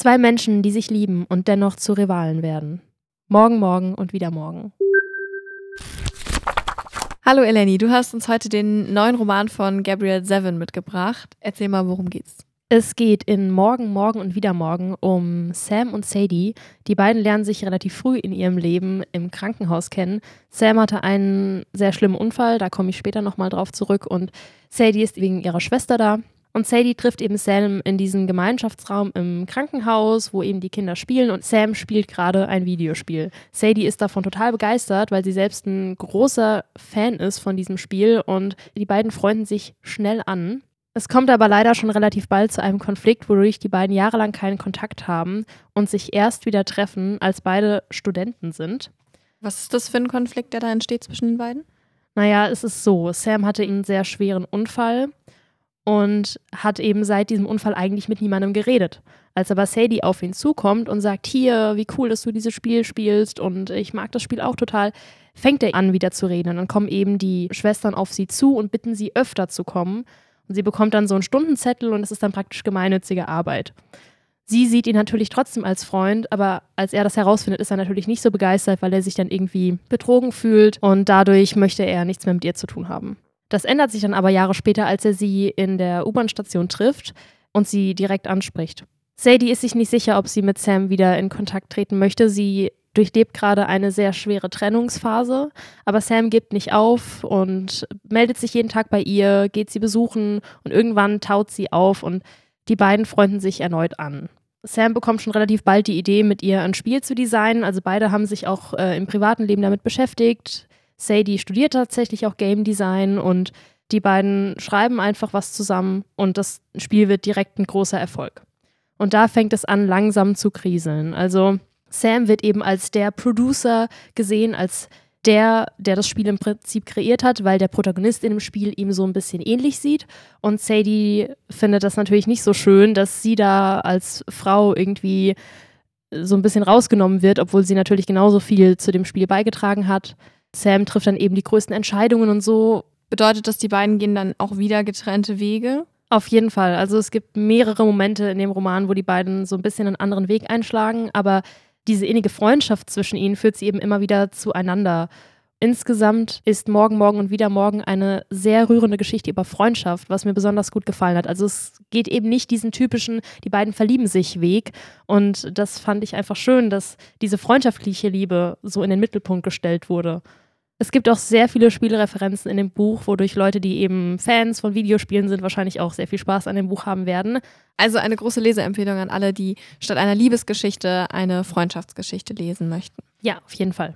Zwei Menschen, die sich lieben und dennoch zu Rivalen werden. Morgen, morgen und wieder morgen. Hallo Eleni, du hast uns heute den neuen Roman von Gabrielle Zevin mitgebracht. Erzähl mal, worum geht's? Es geht in Morgen, Morgen und wieder Morgen um Sam und Sadie. Die beiden lernen sich relativ früh in ihrem Leben im Krankenhaus kennen. Sam hatte einen sehr schlimmen Unfall, da komme ich später nochmal drauf zurück. Und Sadie ist wegen ihrer Schwester da. Und Sadie trifft eben Sam in diesem Gemeinschaftsraum im Krankenhaus, wo eben die Kinder spielen und Sam spielt gerade ein Videospiel. Sadie ist davon total begeistert, weil sie selbst ein großer Fan ist von diesem Spiel und die beiden freunden sich schnell an. Es kommt aber leider schon relativ bald zu einem Konflikt, wodurch die beiden jahrelang keinen Kontakt haben und sich erst wieder treffen, als beide Studenten sind. Was ist das für ein Konflikt, der da entsteht zwischen den beiden? Naja, es ist so, Sam hatte einen sehr schweren Unfall und hat eben seit diesem Unfall eigentlich mit niemandem geredet. Als aber Sadie auf ihn zukommt und sagt, hier, wie cool, dass du dieses Spiel spielst und ich mag das Spiel auch total, fängt er an, wieder zu reden. Und dann kommen eben die Schwestern auf sie zu und bitten sie öfter zu kommen. Und sie bekommt dann so einen Stundenzettel und es ist dann praktisch gemeinnützige Arbeit. Sie sieht ihn natürlich trotzdem als Freund, aber als er das herausfindet, ist er natürlich nicht so begeistert, weil er sich dann irgendwie betrogen fühlt und dadurch möchte er nichts mehr mit ihr zu tun haben. Das ändert sich dann aber Jahre später, als er sie in der U-Bahn-Station trifft und sie direkt anspricht. Sadie ist sich nicht sicher, ob sie mit Sam wieder in Kontakt treten möchte. Sie durchlebt gerade eine sehr schwere Trennungsphase, aber Sam gibt nicht auf und meldet sich jeden Tag bei ihr, geht sie besuchen und irgendwann taut sie auf und die beiden freunden sich erneut an. Sam bekommt schon relativ bald die Idee, mit ihr ein Spiel zu designen. Also beide haben sich auch äh, im privaten Leben damit beschäftigt. Sadie studiert tatsächlich auch Game Design und die beiden schreiben einfach was zusammen und das Spiel wird direkt ein großer Erfolg. Und da fängt es an, langsam zu kriseln. Also Sam wird eben als der Producer gesehen, als der, der das Spiel im Prinzip kreiert hat, weil der Protagonist in dem Spiel ihm so ein bisschen ähnlich sieht. Und Sadie findet das natürlich nicht so schön, dass sie da als Frau irgendwie so ein bisschen rausgenommen wird, obwohl sie natürlich genauso viel zu dem Spiel beigetragen hat. Sam trifft dann eben die größten Entscheidungen und so. Bedeutet das, die beiden gehen dann auch wieder getrennte Wege? Auf jeden Fall. Also es gibt mehrere Momente in dem Roman, wo die beiden so ein bisschen einen anderen Weg einschlagen, aber diese innige Freundschaft zwischen ihnen führt sie eben immer wieder zueinander. Insgesamt ist Morgen, Morgen und wieder Morgen eine sehr rührende Geschichte über Freundschaft, was mir besonders gut gefallen hat. Also es geht eben nicht diesen typischen, die beiden verlieben sich Weg. Und das fand ich einfach schön, dass diese freundschaftliche Liebe so in den Mittelpunkt gestellt wurde. Es gibt auch sehr viele Spielreferenzen in dem Buch, wodurch Leute, die eben Fans von Videospielen sind, wahrscheinlich auch sehr viel Spaß an dem Buch haben werden. Also eine große Leseempfehlung an alle, die statt einer Liebesgeschichte eine Freundschaftsgeschichte lesen möchten. Ja, auf jeden Fall.